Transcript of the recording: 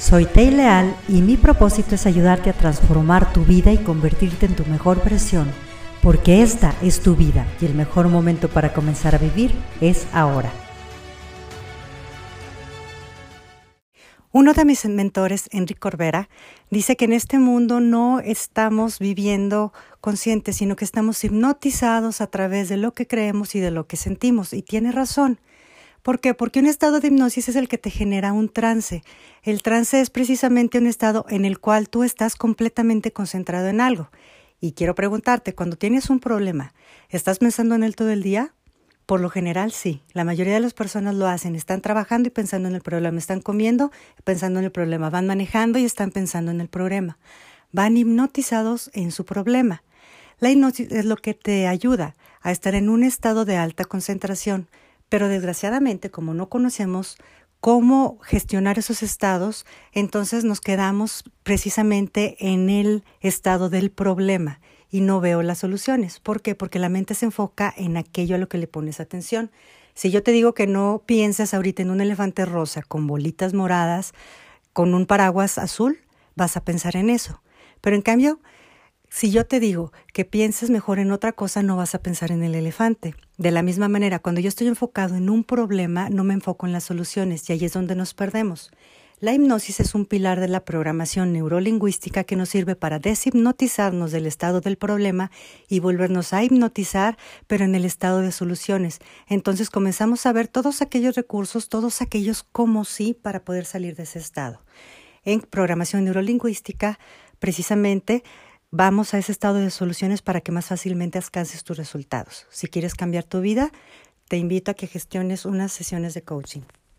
Soy Tei Leal y mi propósito es ayudarte a transformar tu vida y convertirte en tu mejor versión, porque esta es tu vida y el mejor momento para comenzar a vivir es ahora. Uno de mis mentores, Enrique Corbera, dice que en este mundo no estamos viviendo conscientes, sino que estamos hipnotizados a través de lo que creemos y de lo que sentimos. Y tiene razón. ¿Por qué? Porque un estado de hipnosis es el que te genera un trance. El trance es precisamente un estado en el cual tú estás completamente concentrado en algo. Y quiero preguntarte, cuando tienes un problema, ¿estás pensando en él todo el día? Por lo general sí, la mayoría de las personas lo hacen, están trabajando y pensando en el problema, están comiendo pensando en el problema, van manejando y están pensando en el problema, van hipnotizados en su problema. La hipnosis es lo que te ayuda a estar en un estado de alta concentración, pero desgraciadamente como no conocemos cómo gestionar esos estados, entonces nos quedamos precisamente en el estado del problema y no veo las soluciones. ¿Por qué? Porque la mente se enfoca en aquello a lo que le pones atención. Si yo te digo que no pienses ahorita en un elefante rosa con bolitas moradas, con un paraguas azul, vas a pensar en eso. Pero en cambio, si yo te digo que pienses mejor en otra cosa, no vas a pensar en el elefante. De la misma manera, cuando yo estoy enfocado en un problema, no me enfoco en las soluciones y ahí es donde nos perdemos. La hipnosis es un pilar de la programación neurolingüística que nos sirve para deshipnotizarnos del estado del problema y volvernos a hipnotizar, pero en el estado de soluciones. Entonces comenzamos a ver todos aquellos recursos, todos aquellos como sí para poder salir de ese estado. En programación neurolingüística, precisamente, vamos a ese estado de soluciones para que más fácilmente alcances tus resultados. Si quieres cambiar tu vida, te invito a que gestiones unas sesiones de coaching.